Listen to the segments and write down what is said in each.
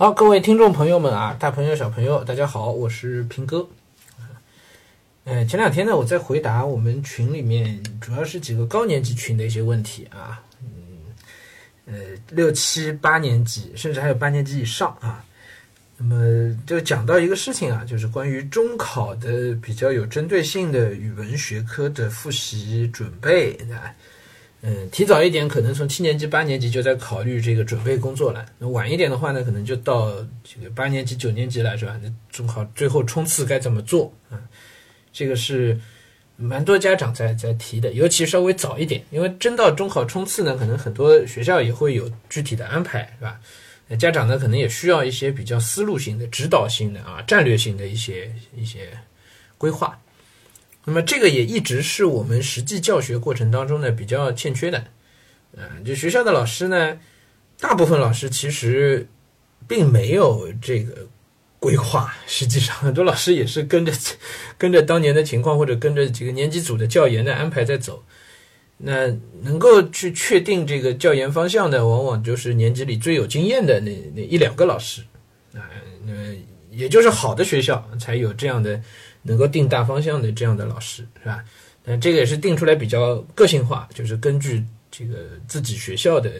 好，各位听众朋友们啊，大朋友小朋友，大家好，我是平哥。呃，前两天呢，我在回答我们群里面主要是几个高年级群的一些问题啊，嗯，呃，六七八年级，甚至还有八年级以上啊。那么就讲到一个事情啊，就是关于中考的比较有针对性的语文学科的复习准备啊。嗯，提早一点，可能从七年级、八年级就在考虑这个准备工作了。那晚一点的话呢，可能就到这个八年级、九年级了，是吧？那中考最后冲刺该怎么做啊？这个是蛮多家长在在提的，尤其稍微早一点，因为真到中考冲刺呢，可能很多学校也会有具体的安排，是吧？那家长呢，可能也需要一些比较思路性的、指导性的啊、战略性的一些一些规划。那么这个也一直是我们实际教学过程当中呢比较欠缺的，嗯，就学校的老师呢，大部分老师其实并没有这个规划，实际上很多老师也是跟着 跟着当年的情况或者跟着这个年级组的教研的安排在走。那能够去确定这个教研方向的，往往就是年级里最有经验的那那一两个老师啊，那也就是好的学校才有这样的。能够定大方向的这样的老师是吧？但这个也是定出来比较个性化，就是根据这个自己学校的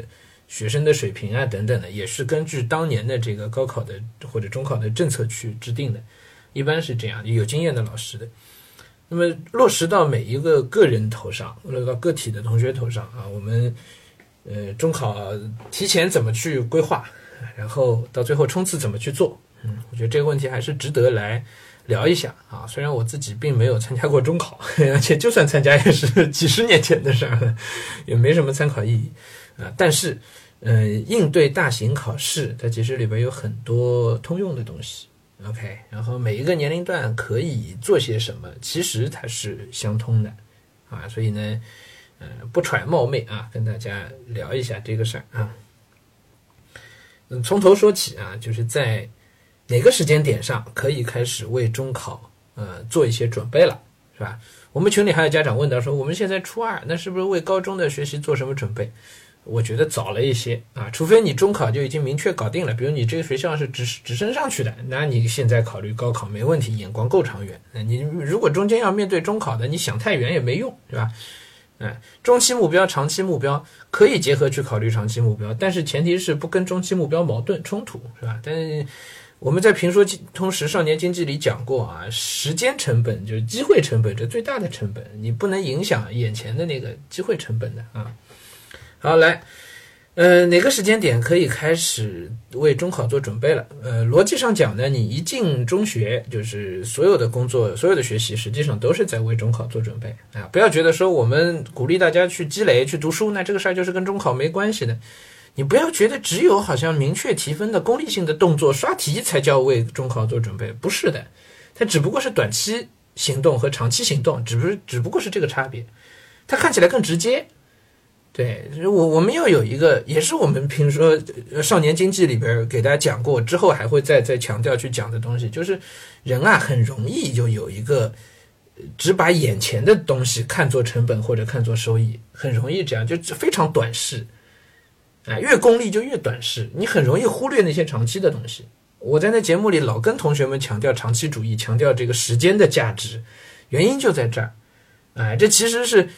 学生的水平啊等等的，也是根据当年的这个高考的或者中考的政策去制定的，一般是这样，有经验的老师的。那么落实到每一个个人头上，落实到个体的同学头上啊，我们呃中考提前怎么去规划，然后到最后冲刺怎么去做？嗯，我觉得这个问题还是值得来。聊一下啊，虽然我自己并没有参加过中考，而且就算参加也是几十年前的事儿了，也没什么参考意义啊。但是，呃，应对大型考试，它其实里边有很多通用的东西。OK，然后每一个年龄段可以做些什么，其实它是相通的啊。所以呢，呃，不揣冒昧啊，跟大家聊一下这个事儿啊。嗯，从头说起啊，就是在。哪个时间点上可以开始为中考呃做一些准备了，是吧？我们群里还有家长问到说，我们现在初二，那是不是为高中的学习做什么准备？我觉得早了一些啊，除非你中考就已经明确搞定了，比如你这个学校是直直升上去的，那你现在考虑高考没问题，眼光够长远。那你如果中间要面对中考的，你想太远也没用，是吧？嗯，中期目标、长期目标可以结合去考虑长期目标，但是前提是不跟中期目标矛盾冲突，是吧？但是。我们在评说通识少年经济里讲过啊，时间成本就是机会成本，这最大的成本，你不能影响眼前的那个机会成本的啊。好，来，呃，哪个时间点可以开始为中考做准备了？呃，逻辑上讲呢，你一进中学，就是所有的工作、所有的学习，实际上都是在为中考做准备啊。不要觉得说我们鼓励大家去积累、去读书，那这个事儿就是跟中考没关系的。你不要觉得只有好像明确提分的功利性的动作刷题才叫为中考做准备，不是的，它只不过是短期行动和长期行动，只不是只不过是这个差别，它看起来更直接。对我我们要有一个，也是我们平时说少年经济里边给大家讲过之后还会再再强调去讲的东西，就是人啊很容易就有一个只把眼前的东西看作成本或者看作收益，很容易这样就非常短视。哎，越功利就越短视，你很容易忽略那些长期的东西。我在那节目里老跟同学们强调长期主义，强调这个时间的价值，原因就在这儿。哎，这其实是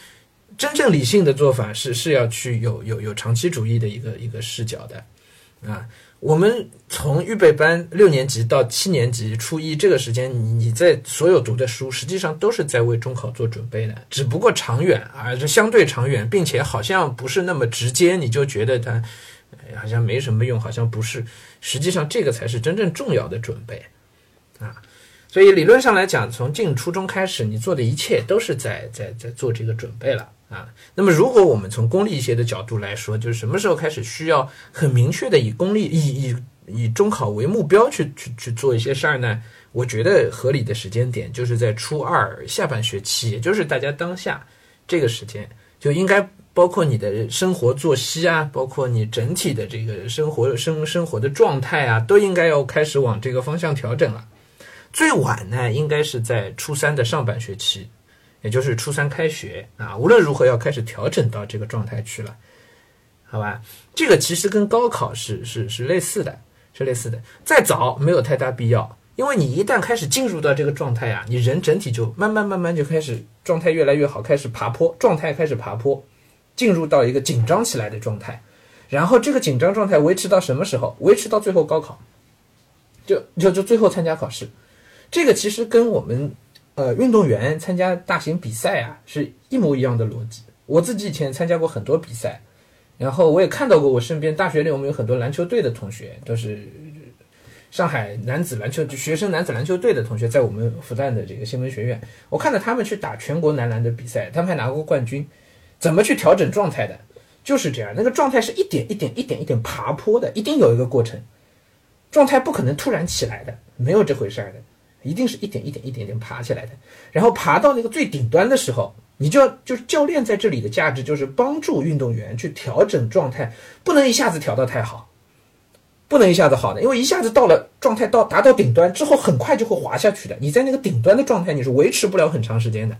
真正理性的做法，是是要去有有有长期主义的一个一个视角的啊。我们从预备班六年级到七年级初一这个时间，你你在所有读的书，实际上都是在为中考做准备的，只不过长远啊，这相对长远，并且好像不是那么直接，你就觉得它 好像没什么用，好像不是，实际上这个才是真正重要的准备啊。所以理论上来讲，从进初中开始，你做的一切都是在在在做这个准备了。啊，那么如果我们从功利一些的角度来说，就是什么时候开始需要很明确的以功利、以以以中考为目标去去去做一些事儿呢？我觉得合理的时间点就是在初二下半学期，也就是大家当下这个时间，就应该包括你的生活作息啊，包括你整体的这个生活生生活的状态啊，都应该要开始往这个方向调整了。最晚呢，应该是在初三的上半学期。也就是初三开学啊，无论如何要开始调整到这个状态去了，好吧？这个其实跟高考是是是类似的，是类似的。再早没有太大必要，因为你一旦开始进入到这个状态啊，你人整体就慢慢慢慢就开始状态越来越好，开始爬坡，状态开始爬坡，进入到一个紧张起来的状态。然后这个紧张状态维持到什么时候？维持到最后高考，就就就最后参加考试。这个其实跟我们呃运动员参加大型比赛啊是一模一样的逻辑。我自己以前参加过很多比赛，然后我也看到过我身边大学里我们有很多篮球队的同学，都是上海男子篮球学生男子篮球队的同学，在我们复旦的这个新闻学院，我看到他们去打全国男篮的比赛，他们还拿过冠军。怎么去调整状态的？就是这样，那个状态是一点一点、一点一点爬坡的，一定有一个过程。状态不可能突然起来的，没有这回事儿的，一定是一点一点、一点点爬起来的。然后爬到那个最顶端的时候，你就要就是教练在这里的价值就是帮助运动员去调整状态，不能一下子调到太好，不能一下子好的，因为一下子到了状态到达到顶端之后，很快就会滑下去的。你在那个顶端的状态，你是维持不了很长时间的。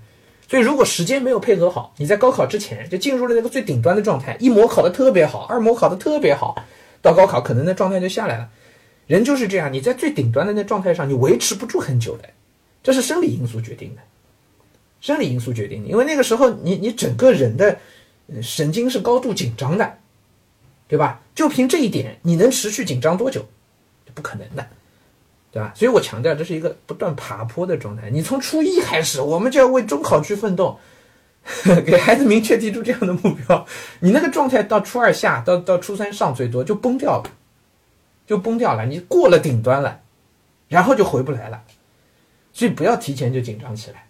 所以，如果时间没有配合好，你在高考之前就进入了那个最顶端的状态，一模考的特别好，二模考的特别好，到高考可能那状态就下来了。人就是这样，你在最顶端的那状态上，你维持不住很久的，这是生理因素决定的，生理因素决定的。因为那个时候，你你整个人的神经是高度紧张的，对吧？就凭这一点，你能持续紧张多久？不可能的。对吧？所以我强调，这是一个不断爬坡的状态。你从初一开始，我们就要为中考去奋斗，给孩子明确提出这样的目标。你那个状态到初二下，到到初三上，最多就崩掉了，就崩掉了。你过了顶端了，然后就回不来了。所以不要提前就紧张起来，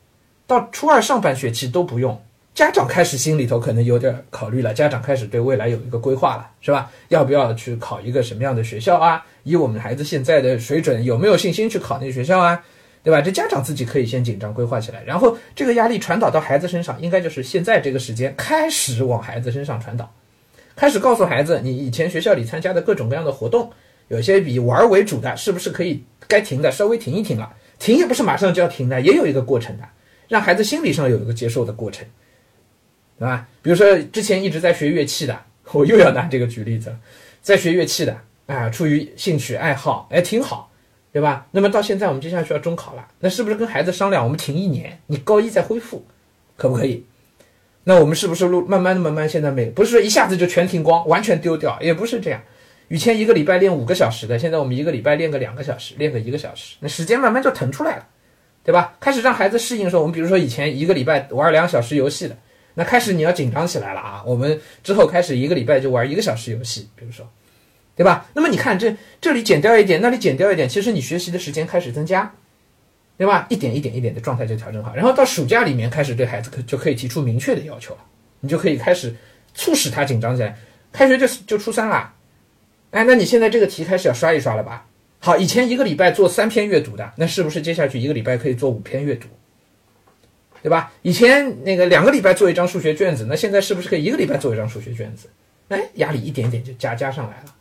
到初二上半学期都不用。家长开始心里头可能有点考虑了，家长开始对未来有一个规划了，是吧？要不要去考一个什么样的学校啊？以我们孩子现在的水准，有没有信心去考那个学校啊？对吧？这家长自己可以先紧张规划起来，然后这个压力传导到孩子身上，应该就是现在这个时间开始往孩子身上传导，开始告诉孩子，你以前学校里参加的各种各样的活动，有些以玩为主的，是不是可以该停的稍微停一停了？停也不是马上就要停的，也有一个过程的，让孩子心理上有一个接受的过程。对吧？比如说之前一直在学乐器的，我又要拿这个举例子了，在学乐器的啊，出于兴趣爱好，哎，挺好，对吧？那么到现在我们接下去要中考了，那是不是跟孩子商量，我们停一年，你高一再恢复，可不可以？那我们是不是路慢慢的、慢慢现在没不是说一下子就全停光，完全丢掉，也不是这样。以前一个礼拜练五个小时的，现在我们一个礼拜练个两个小时，练个一个小时，那时间慢慢就腾出来了，对吧？开始让孩子适应说，我们比如说以前一个礼拜玩两小时游戏的。那开始你要紧张起来了啊！我们之后开始一个礼拜就玩一个小时游戏，比如说，对吧？那么你看这这里减掉一点，那里减掉一点，其实你学习的时间开始增加，对吧？一点一点一点的状态就调整好，然后到暑假里面开始对孩子可就可以提出明确的要求了，你就可以开始促使他紧张起来。开学就就初三了，哎，那你现在这个题开始要刷一刷了吧？好，以前一个礼拜做三篇阅读的，那是不是接下去一个礼拜可以做五篇阅读？对吧？以前那个两个礼拜做一张数学卷子，那现在是不是可以一个礼拜做一张数学卷子？哎，压力一点点就加加上来了。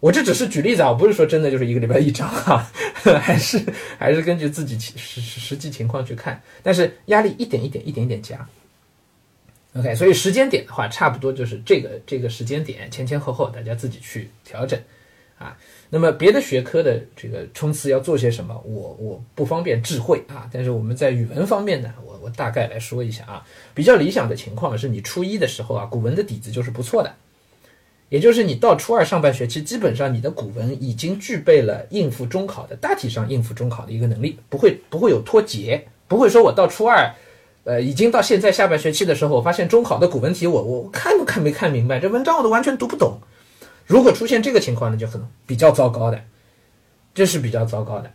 我这只是举例子啊，我不是说真的就是一个礼拜一张啊，还是还是根据自己实实际情况去看。但是压力一点一点一点点加。OK，所以时间点的话，差不多就是这个这个时间点前前后后大家自己去调整啊。那么别的学科的这个冲刺要做些什么，我我不方便智慧啊。但是我们在语文方面呢，我我大概来说一下啊。比较理想的情况是你初一的时候啊，古文的底子就是不错的，也就是你到初二上半学期，基本上你的古文已经具备了应付中考的大体上应付中考的一个能力，不会不会有脱节，不会说我到初二，呃，已经到现在下半学期的时候，我发现中考的古文题我我看都看没看明白，这文章我都完全读不懂。如果出现这个情况呢，就很比较糟糕的，这是比较糟糕的，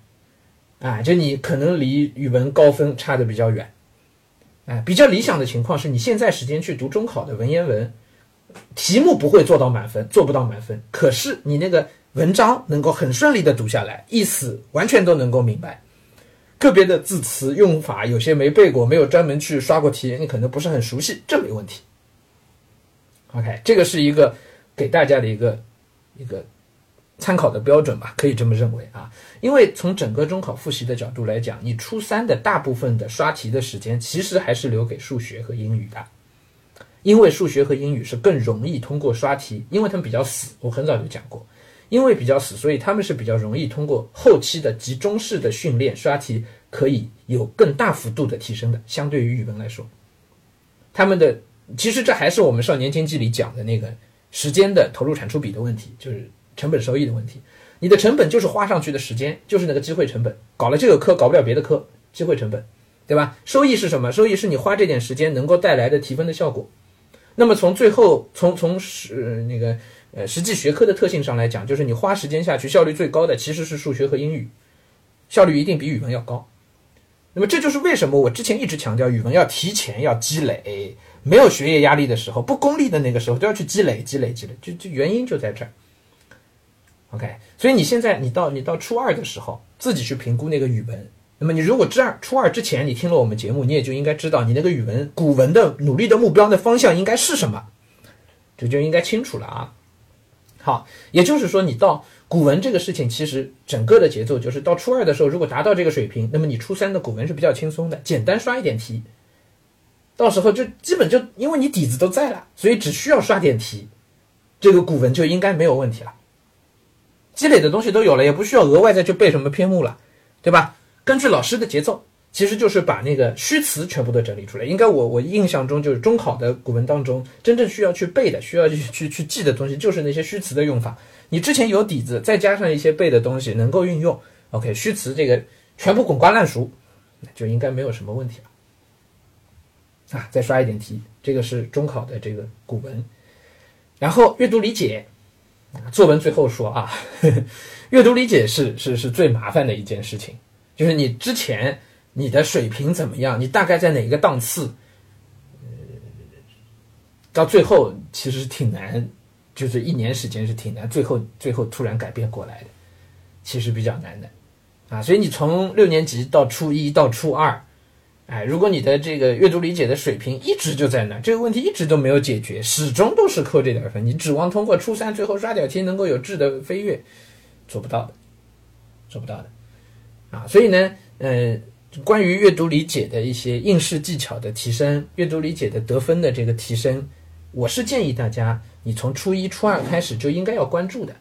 啊，就你可能离语文高分差的比较远，哎，比较理想的情况是你现在时间去读中考的文言文，题目不会做到满分，做不到满分，可是你那个文章能够很顺利的读下来，意思完全都能够明白，个别的字词用法有些没背过，没有专门去刷过题，你可能不是很熟悉，这没问题。OK，这个是一个。给大家的一个一个参考的标准吧，可以这么认为啊。因为从整个中考复习的角度来讲，你初三的大部分的刷题的时间，其实还是留给数学和英语的。因为数学和英语是更容易通过刷题，因为他们比较死。我很早就讲过，因为比较死，所以他们是比较容易通过后期的集中式的训练刷题，可以有更大幅度的提升的。相对于语文来说，他们的其实这还是我们少年经济里讲的那个时间的投入产出比的问题，就是成本收益的问题。你的成本就是花上去的时间，就是那个机会成本。搞了这个科，搞不了别的科，机会成本，对吧？收益是什么？收益是你花这点时间能够带来的提分的效果。那么从最后，从从是那个呃实际学科的特性上来讲，就是你花时间下去，效率最高的其实是数学和英语，效率一定比语文要高。那么这就是为什么我之前一直强调语文要提前要积累，没有学业压力的时候，不功利的那个时候都要去积累积累积累，就就原因就在这儿。OK，所以你现在你到你到初二的时候，自己去评估那个语文。那么你如果这二初二之前你听了我们节目，你也就应该知道你那个语文古文的努力的目标的方向应该是什么，这就应该清楚了啊。好，也就是说你到古文这个事情，其实整个的节奏就是到初二的时候，如果达到这个水平，那么你初三的古文是比较轻松的，简单刷一点题，到时候就基本就因为你底子都在了，所以只需要刷点题，这个古文就应该没有问题了。积累的东西都有了，也不需要额外再去背什么篇目了，对吧？根据老师的节奏，其实就是把那个虚词全部都整理出来。应该我我印象中就是中考的古文当中，真正需要去背的、需要去去去记的东西，就是那些虚词的用法。你之前有底子，再加上一些背的东西能够运用，OK，虚词这个全部滚瓜烂熟，就应该没有什么问题了。啊，再刷一点题，这个是中考的这个古文，然后阅读理解，作文最后说啊，阅读理解是是是最麻烦的一件事情。就是你之前你的水平怎么样？你大概在哪个档次？呃，到最后其实挺难，就是一年时间是挺难，最后最后突然改变过来的，其实比较难的啊。所以你从六年级到初一到初二，哎，如果你的这个阅读理解的水平一直就在那，这个问题一直都没有解决，始终都是扣这点分，你指望通过初三最后刷点题能够有质的飞跃，做不到的，做不到的。啊，所以呢，呃，关于阅读理解的一些应试技巧的提升，阅读理解的得分的这个提升，我是建议大家，你从初一、初二开始就应该要关注的。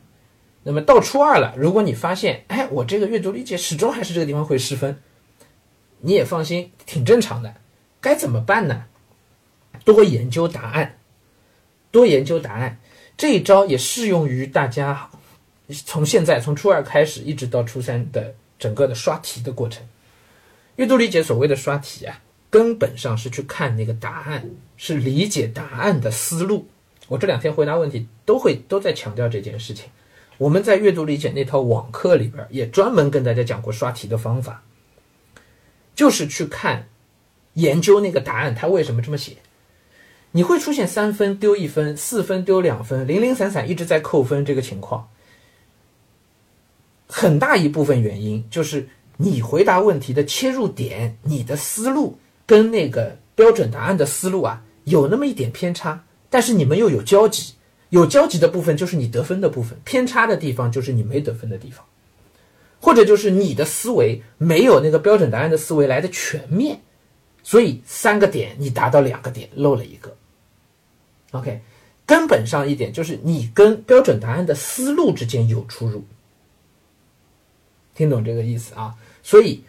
那么到初二了，如果你发现，哎，我这个阅读理解始终还是这个地方会失分，你也放心，挺正常的。该怎么办呢？多研究答案，多研究答案，这一招也适用于大家，从现在从初二开始一直到初三的。整个的刷题的过程，阅读理解所谓的刷题啊，根本上是去看那个答案，是理解答案的思路。我这两天回答问题都会都在强调这件事情。我们在阅读理解那套网课里边也专门跟大家讲过刷题的方法，就是去看研究那个答案，它为什么这么写。你会出现三分丢一分，四分丢两分，零零散散一直在扣分这个情况。很大一部分原因就是你回答问题的切入点，你的思路跟那个标准答案的思路啊有那么一点偏差，但是你们又有交集，有交集的部分就是你得分的部分，偏差的地方就是你没得分的地方，或者就是你的思维没有那个标准答案的思维来的全面，所以三个点你达到两个点漏了一个。OK，根本上一点就是你跟标准答案的思路之间有出入。听懂这个意思啊？所以，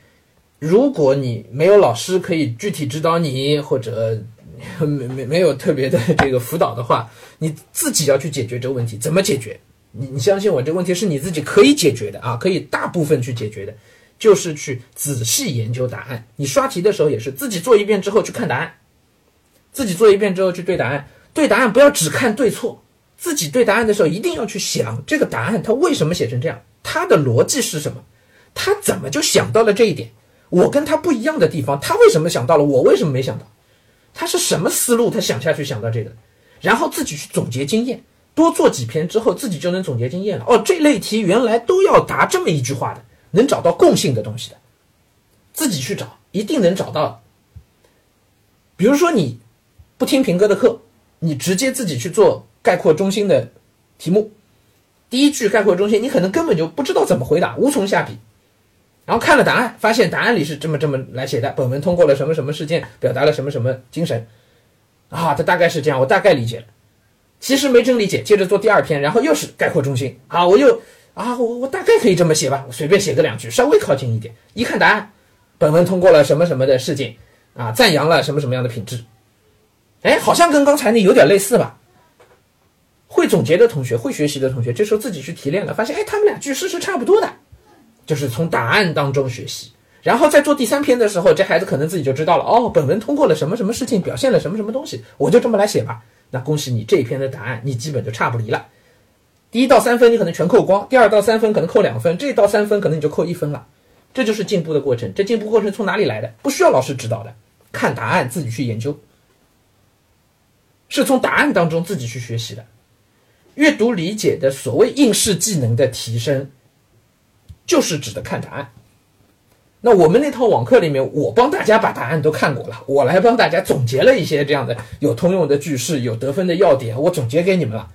如果你没有老师可以具体指导你，或者 没没没有特别的这个辅导的话，你自己要去解决这个问题。怎么解决？你你相信我，这个问题是你自己可以解决的啊，可以大部分去解决的，就是去仔细研究答案。你刷题的时候也是自己做一遍之后去看答案，自己做一遍之后去对答案，对答案不要只看对错，自己对答案的时候一定要去想这个答案它为什么写成这样，它的逻辑是什么。他怎么就想到了这一点？我跟他不一样的地方，他为什么想到了？我为什么没想到？他是什么思路？他想下去想到这个，然后自己去总结经验，多做几篇之后，自己就能总结经验了。哦，这类题原来都要答这么一句话的，能找到共性的东西的，自己去找，一定能找到。比如说你不听平哥的课，你直接自己去做概括中心的题目，第一句概括中心，你可能根本就不知道怎么回答，无从下笔。然后看了答案，发现答案里是这么这么来写的。本文通过了什么什么事件，表达了什么什么精神，啊，它大概是这样，我大概理解了。其实没真理解，接着做第二篇，然后又是概括中心啊，我又啊，我我大概可以这么写吧，我随便写个两句，稍微靠近一点，一看答案，本文通过了什么什么的事件啊，赞扬了什么什么样的品质，哎，好像跟刚才那有点类似吧。会总结的同学，会学习的同学，这时候自己去提炼了，发现哎，他们俩句式是差不多的，就是从答案当中学习，然后在做第三篇的时候，这孩子可能自己就知道了，哦，本文通过了什么什么事情，表现了什么什么东西，我就这么来写吧。那恭喜你，这一篇的答案你基本就差不离了。第一到三分你可能全扣光，第二到三分可能扣两分，这一到三分可能你就扣一分了。这就是进步的过程。这进步过程从哪里来的？不需要老师指导的，看答案自己去研究，是从答案当中自己去学习的。阅读理解的所谓应试技能的提升，就是指的看答案。那我们那套网课里面，我帮大家把答案都看过了，我来帮大家总结了一些这样的有通用的句式、有得分的要点，我总结给你们了，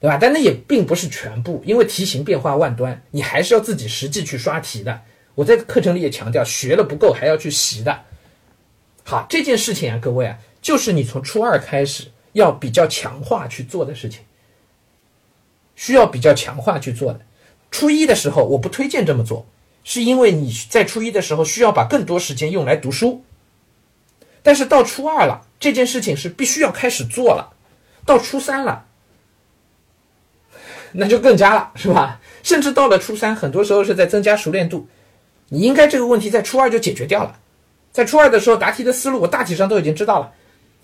对吧？但那也并不是全部，因为题型变化万端，你还是要自己实际去刷题的。我在课程里也强调，学了不够还要去习的。好，这件事情啊，各位啊，就是你从初二开始要比较强化去做的事情。需要比较强化去做的，初一的时候我不推荐这么做，是因为你在初一的时候需要把更多时间用来读书，但是到初二了，这件事情是必须要开始做了，到初三了，那就更加了，是吧？甚至到了初三，很多时候是在增加熟练度，你应该这个问题在初二就解决掉了，在初二的时候答题的思路我大体上都已经知道了。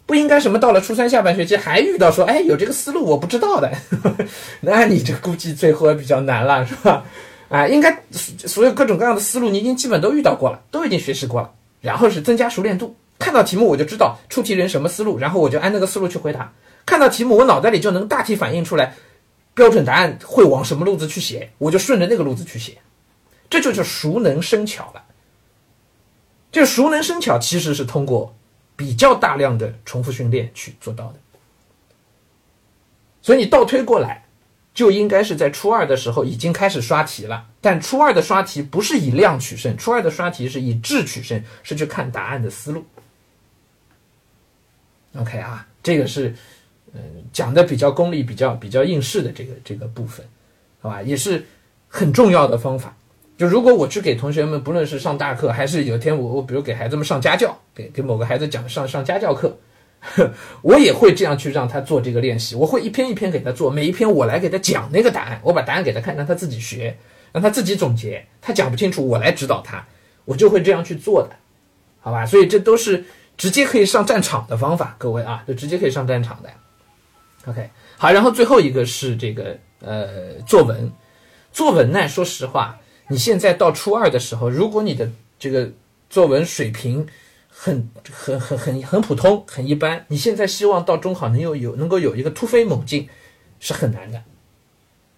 不应该什么到了初三下半学期还遇到说，哎，有这个思路我不知道的，那你这估计最后也比较难了，是吧？啊，应该所有各种各样的思路你已经基本都遇到过了，都已经学习过了，然后是增加熟练度。看到题目我就知道出题人什么思路，然后我就按那个思路去回答。看到题目我脑袋里就能大体反映出来标准答案会往什么路子去写，我就顺着那个路子去写，这就叫熟能生巧了。这熟能生巧其实是通过。比较大量的重复训练去做到的，所以你倒推过来，就应该是在初二的时候已经开始刷题了。但初二的刷题不是以量取胜，初二的刷题是以质取胜，是去看答案的思路。OK 啊，这个是嗯讲的比较功利、比较比较应试的这个这个部分，好吧，也是很重要的方法。就如果我去给同学们，不论是上大课，还是有一天我我比如给孩子们上家教，给给某个孩子讲上上家教课，我也会这样去让他做这个练习。我会一篇一篇给他做，每一篇我来给他讲那个答案，我把答案给他看，让他自己学，让他自己总结。他讲不清楚，我来指导他，我就会这样去做的，好吧？所以这都是直接可以上战场的方法，各位啊，就直接可以上战场的。OK，好，然后最后一个是这个呃作文，作文呢，说实话。你现在到初二的时候，如果你的这个作文水平很很很很很普通、很一般，你现在希望到中考能有有能够有一个突飞猛进，是很难的。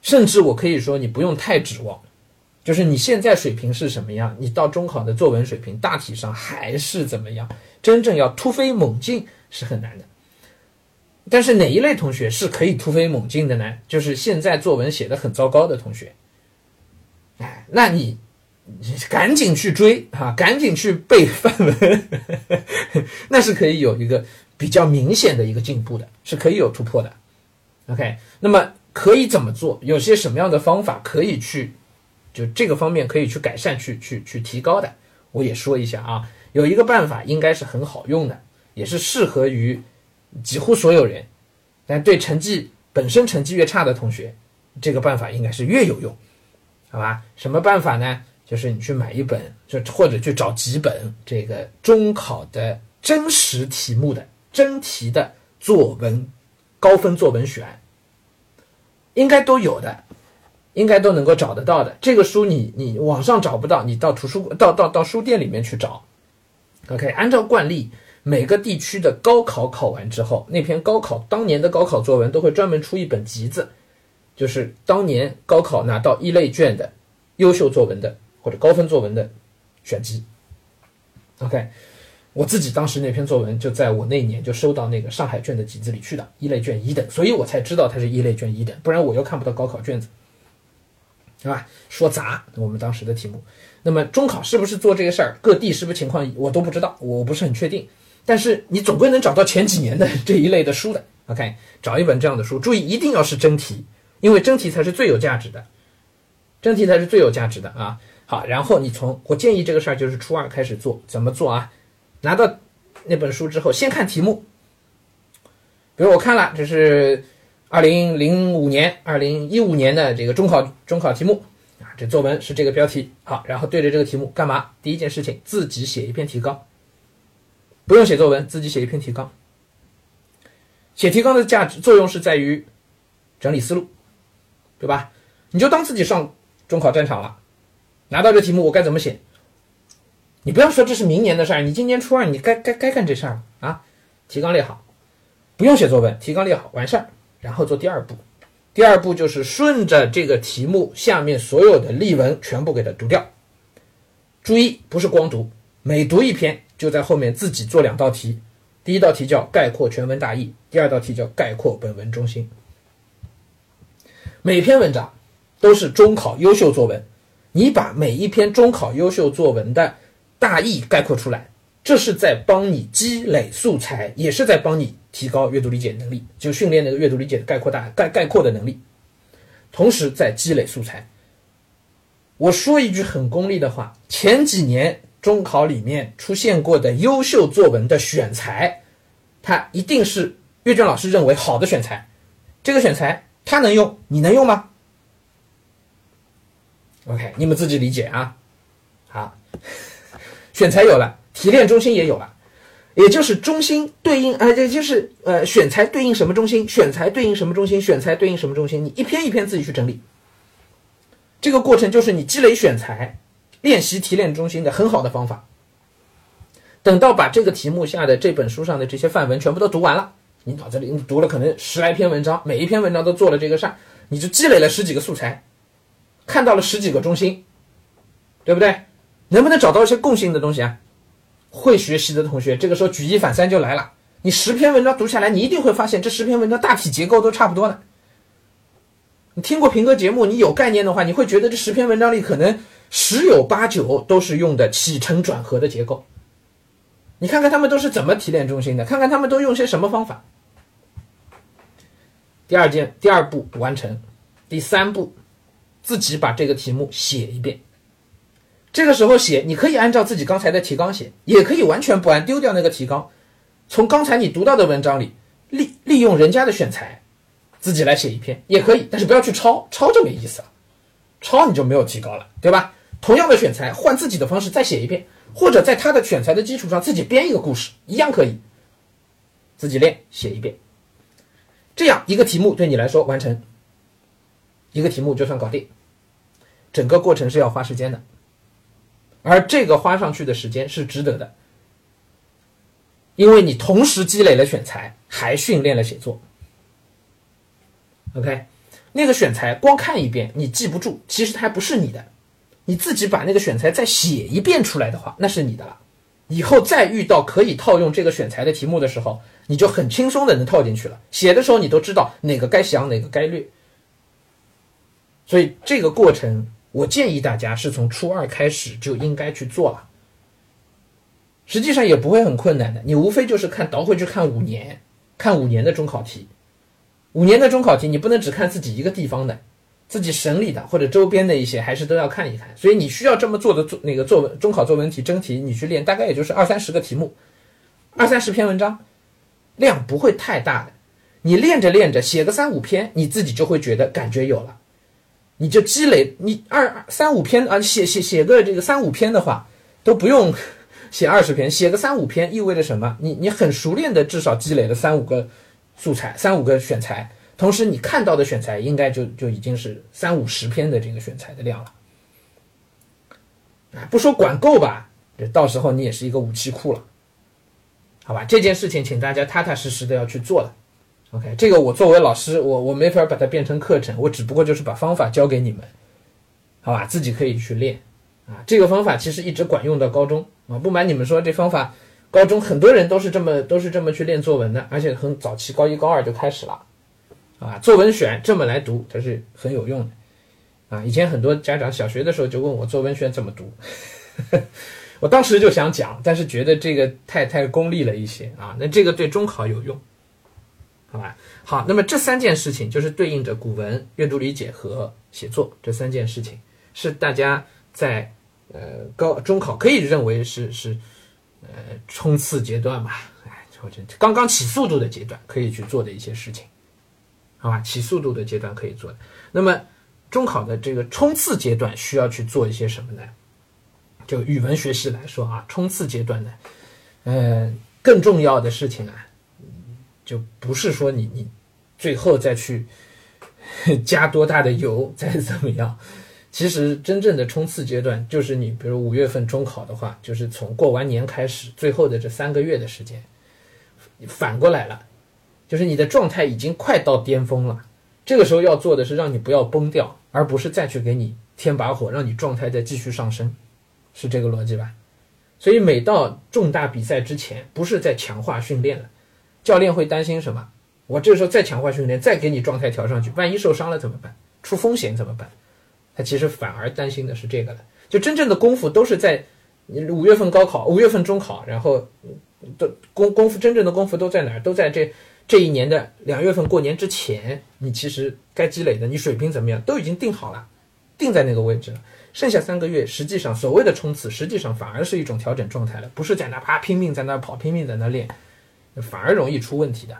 甚至我可以说，你不用太指望，就是你现在水平是什么样，你到中考的作文水平大体上还是怎么样。真正要突飞猛进是很难的。但是哪一类同学是可以突飞猛进的呢？就是现在作文写的很糟糕的同学。那你赶紧去追啊，赶紧去背范文，那是可以有一个比较明显的一个进步的，是可以有突破的。OK，那么可以怎么做？有些什么样的方法可以去，就这个方面可以去改善、去去去提高的？我也说一下啊，有一个办法应该是很好用的，也是适合于几乎所有人，但对成绩本身成绩越差的同学，这个办法应该是越有用。好吧，什么办法呢？就是你去买一本，就或者去找几本这个中考的真实题目的真题的作文高分作文选，应该都有的，应该都能够找得到的。这个书你你网上找不到，你到图书到到到书店里面去找。OK，按照惯例，每个地区的高考考完之后，那篇高考当年的高考作文都会专门出一本集子。就是当年高考拿到一类卷的优秀作文的或者高分作文的选集。OK，我自己当时那篇作文就在我那年就收到那个上海卷的集子里去的，一类卷一等，所以我才知道它是一类卷一等，不然我又看不到高考卷子，是吧？说杂，我们当时的题目。那么中考是不是做这个事儿？各地是不是情况我都不知道，我不是很确定。但是你总归能找到前几年的这一类的书的，OK，找一本这样的书，注意一定要是真题，因为真题才是最有价值的，真题才是最有价值的啊。好，然后你从我建议这个事儿就是初二开始做，怎么做啊？拿到那本书之后，先看题目，比如我看了，这是二零零五年、二零一五年的这个中考中考题目啊，这作文是这个标题，好，然后对着这个题目干嘛？第一件事情，自己写一篇提纲，不用写作文，自己写一篇提纲。写提纲的价值作用是在于整理思路，对吧？你就当自己上中考战场了。拿到这题目，我该怎么写？你不要说这是明年的事儿，你今年初二，你该该该干这事儿啊！提纲列好，不用写作文，提纲列好完事儿，然后做第二步。第二步就是顺着这个题目下面所有的例文全部给它读掉。注意，不是光读，每读一篇就在后面自己做两道题。第一道题叫概括全文大意，第二道题叫概括本文中心。每篇文章都是中考优秀作文。你把每一篇中考优秀作文的大意概括出来，这是在帮你积累素材，也是在帮你提高阅读理解能力，就训练那个阅读理解的概括大概概括的能力，同时在积累素材。我说一句很功利的话，前几年中考里面出现过的优秀作文的选材，它一定是阅卷老师认为好的选材，这个选材他能用，你能用吗？OK，你们自己理解啊。好，选材有了，提炼中心也有了，也就是中心对应呃，也就是呃，选材对应什么中心，选材对应什么中心，选材对应什么中心，你一篇一篇自己去整理。这个过程就是你积累选材、练习提炼中心的很好的方法。等到把这个题目下的这本书上的这些范文全部都读完了，你脑子里你读了可能十来篇文章，每一篇文章都做了这个事儿，你就积累了十几个素材。看到了十几个中心，对不对？能不能找到一些共性的东西啊？会学习的同学，这个时候举一反三就来了。你十篇文章读下来，你一定会发现这十篇文章大体结构都差不多的。你听过平哥节目，你有概念的话，你会觉得这十篇文章里可能十有八九都是用的起承转合的结构。你看看他们都是怎么提炼中心的，看看他们都用些什么方法。第二件，第二步完成，第三步。自己把这个题目写一遍，这个时候写，你可以按照自己刚才的提纲写，也可以完全不按，丢掉那个提纲，从刚才你读到的文章里利利用人家的选材，自己来写一篇也可以，但是不要去抄，抄就没意思了，抄你就没有提高了，对吧？同样的选材，换自己的方式再写一遍，或者在他的选材的基础上自己编一个故事，一样可以，自己练写一遍，这样一个题目对你来说完成，一个题目就算搞定。整个过程是要花时间的，而这个花上去的时间是值得的，因为你同时积累了选材，还训练了写作。OK，那个选材光看一遍你记不住，其实它还不是你的，你自己把那个选材再写一遍出来的话，那是你的了。以后再遇到可以套用这个选材的题目的时候，你就很轻松的能套进去了。写的时候你都知道哪个该详，哪个该略，所以这个过程。我建议大家是从初二开始就应该去做了，实际上也不会很困难的。你无非就是看倒回去看五年，看五年的中考题，五年的中考题你不能只看自己一个地方的，自己省里的或者周边的一些还是都要看一看。所以你需要这么做的作那个作文中考作文题真题，你去练大概也就是二三十个题目，二三十篇文章，量不会太大的。你练着练着写个三五篇，你自己就会觉得感觉有了。你就积累，你二三五篇啊，写写写个这个三五篇的话，都不用写二十篇，写个三五篇意味着什么？你你很熟练的，至少积累了三五个素材，三五个选材，同时你看到的选材应该就就已经是三五十篇的这个选材的量了。啊，不说管够吧，这到时候你也是一个武器库了，好吧？这件事情，请大家踏踏实实的要去做了。OK，这个我作为老师，我我没法把它变成课程，我只不过就是把方法教给你们，好吧，自己可以去练啊。这个方法其实一直管用到高中啊。不瞒你们说，这方法高中很多人都是这么都是这么去练作文的，而且很早期，高一高二就开始了啊。作文选这么来读，它是很有用的啊。以前很多家长小学的时候就问我作文选怎么读，我当时就想讲，但是觉得这个太太功利了一些啊。那这个对中考有用。好吧？好，那么这三件事情就是对应着古文阅读理解和写作这三件事情，是大家在呃高中考可以认为是是呃冲刺阶段吧，哎，或者刚刚起速度的阶段可以去做的一些事情，好吧？起速度的阶段可以做。那么中考的这个冲刺阶段需要去做一些什么呢？就语文学习来说啊，冲刺阶段呢，呃，更重要的事情啊。就不是说你你最后再去 加多大的油再怎么样，其实真正的冲刺阶段就是你比如五月份中考的话，就是从过完年开始，最后的这三个月的时间，反过来了，就是你的状态已经快到巅峰了，这个时候要做的是让你不要崩掉，而不是再去给你添把火，让你状态再继续上升，是这个逻辑吧？所以每到重大比赛之前，不是在强化训练了。教练会担心什么？我这时候再强化训练，再给你状态调上去，万一受伤了怎么办？出风险怎么办？他其实反而担心的是这个了。就真正的功夫都是在五月份高考、五月份中考，然后的功功夫真正的功夫都在哪儿？都在这这一年的两月份过年之前，你其实该积累的，你水平怎么样都已经定好了，定在那个位置了。剩下三个月，实际上所谓的冲刺，实际上反而是一种调整状态了，不是在那啪拼命在那跑，拼命在那练。反而容易出问题的，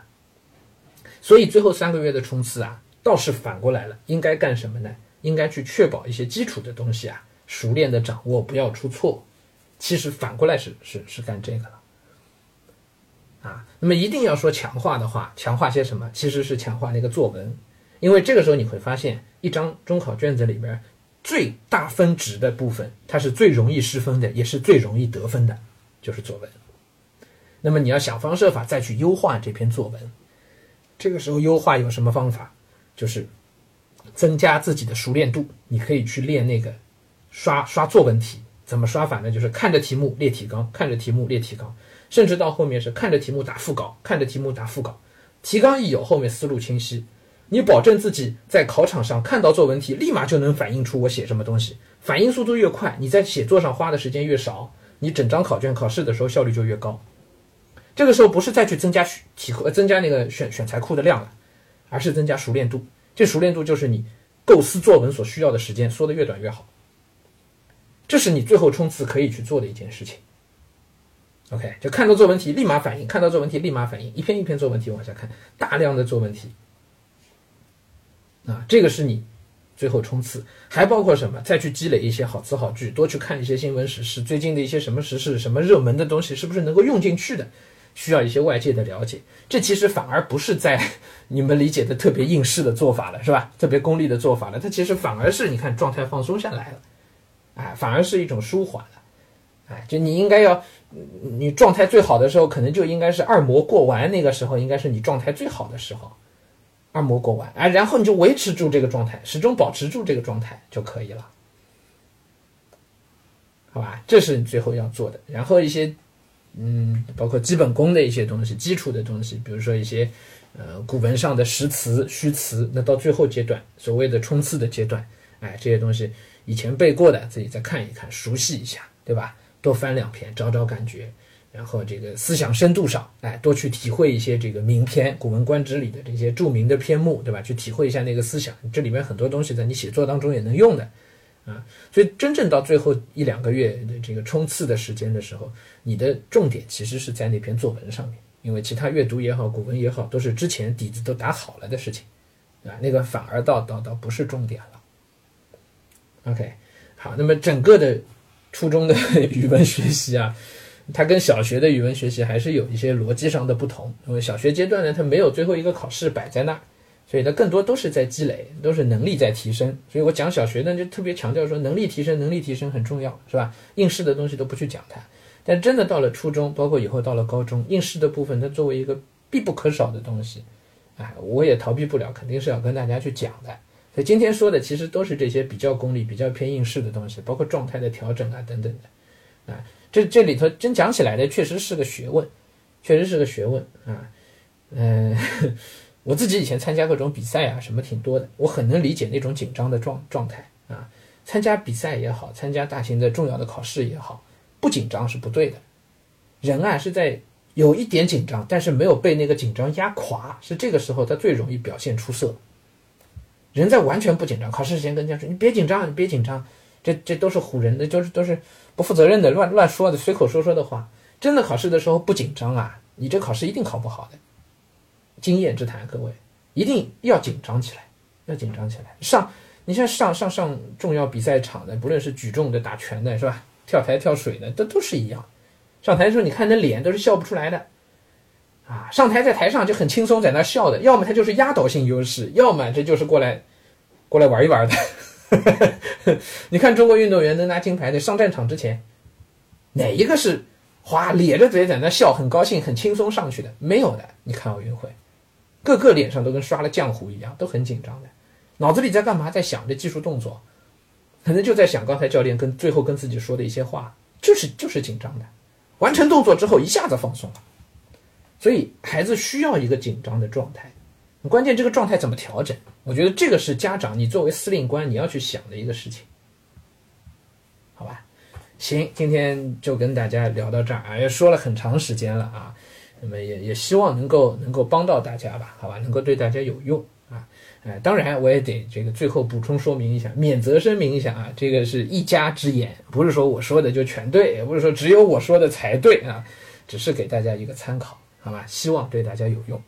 所以最后三个月的冲刺啊，倒是反过来了，应该干什么呢？应该去确保一些基础的东西啊，熟练的掌握，不要出错。其实反过来是是是干这个了，啊，那么一定要说强化的话，强化些什么？其实是强化那个作文，因为这个时候你会发现，一张中考卷子里边最大分值的部分，它是最容易失分的，也是最容易得分的，就是作文。那么你要想方设法再去优化这篇作文，这个时候优化有什么方法？就是增加自己的熟练度。你可以去练那个刷刷作文题，怎么刷法呢？就是看着题目列提纲，看着题目列提纲，甚至到后面是看着题目打副稿，看着题目打副稿。提纲一有，后面思路清晰。你保证自己在考场上看到作文题，立马就能反映出我写什么东西。反应速度越快，你在写作上花的时间越少，你整张考卷考试的时候效率就越高。这个时候不是再去增加题库、增加那个选选材库的量了，而是增加熟练度。这熟练度就是你构思作文所需要的时间缩得越短越好。这是你最后冲刺可以去做的一件事情。OK，就看到作文题立马反应，看到作文题立马反应，一篇一篇作文题往下看，大量的作文题。啊，这个是你最后冲刺，还包括什么？再去积累一些好词好句，多去看一些新闻时事，最近的一些什么时事、什么热门的东西，是不是能够用进去的？需要一些外界的了解，这其实反而不是在你们理解的特别应试的做法了，是吧？特别功利的做法了，它其实反而是你看状态放松下来了，哎，反而是一种舒缓了，哎，就你应该要，你状态最好的时候，可能就应该是二模过完那个时候，应该是你状态最好的时候，二模过完，哎，然后你就维持住这个状态，始终保持住这个状态就可以了，好吧？这是你最后要做的，然后一些。嗯，包括基本功的一些东西，基础的东西，比如说一些呃古文上的实词、虚词，那到最后阶段，所谓的冲刺的阶段，哎，这些东西以前背过的，自己再看一看，熟悉一下，对吧？多翻两篇，找找感觉，然后这个思想深度上，哎，多去体会一些这个名篇《古文观止》里的这些著名的篇目，对吧？去体会一下那个思想，这里面很多东西在你写作当中也能用的。啊，所以真正到最后一两个月的这个冲刺的时间的时候，你的重点其实是在那篇作文上面，因为其他阅读也好，古文也好，都是之前底子都打好了的事情，啊，那个反而倒倒倒不是重点了。OK，好，那么整个的初中的 语文学习啊，它跟小学的语文学习还是有一些逻辑上的不同，因为小学阶段呢，它没有最后一个考试摆在那。所以它更多都是在积累，都是能力在提升。所以我讲小学呢，就特别强调说能力提升，能力提升很重要，是吧？应试的东西都不去讲它，但真的到了初中，包括以后到了高中，应试的部分它作为一个必不可少的东西，哎，我也逃避不了，肯定是要跟大家去讲的。所以今天说的其实都是这些比较功利、比较偏应试的东西，包括状态的调整啊等等的，啊，这这里头真讲起来的，确实是个学问，确实是个学问啊，嗯。我自己以前参加各种比赛啊，什么挺多的，我很能理解那种紧张的状状态啊。参加比赛也好，参加大型的重要的考试也好，不紧张是不对的。人啊是在有一点紧张，但是没有被那个紧张压垮，是这个时候他最容易表现出色。人在完全不紧张，考试之前跟家说：“你别紧张，你别紧张。”这这都是唬人的，就是都是不负责任的、乱乱说的、随口说说的话。真的考试的时候不紧张啊，你这考试一定考不好的。经验之谈，各位一定要紧张起来，要紧张起来。上，你像上上上重要比赛场的，不论是举重的、打拳的，是吧？跳台、跳水的，都都是一样。上台的时候，你看那脸都是笑不出来的，啊，上台在台上就很轻松，在那笑的，要么他就是压倒性优势，要么这就是过来过来玩一玩的。你看中国运动员能拿金牌的，上战场之前，哪一个是哗咧着嘴在那笑，很高兴、很轻松上去的？没有的。你看奥运会，个个脸上都跟刷了浆糊一样，都很紧张的，脑子里在干嘛？在想着技术动作，可能就在想刚才教练跟最后跟自己说的一些话，就是就是紧张的。完成动作之后一下子放松了，所以孩子需要一个紧张的状态。关键这个状态怎么调整？我觉得这个是家长你作为司令官你要去想的一个事情，好吧？行，今天就跟大家聊到这儿啊，也说了很长时间了啊，那么也也希望能够能够帮到大家吧，好吧？能够对大家有用啊，哎，当然我也得这个最后补充说明一下，免责声明一下啊，这个是一家之言，不是说我说的就全对，也不是说只有我说的才对啊，只是给大家一个参考，好吧？希望对大家有用。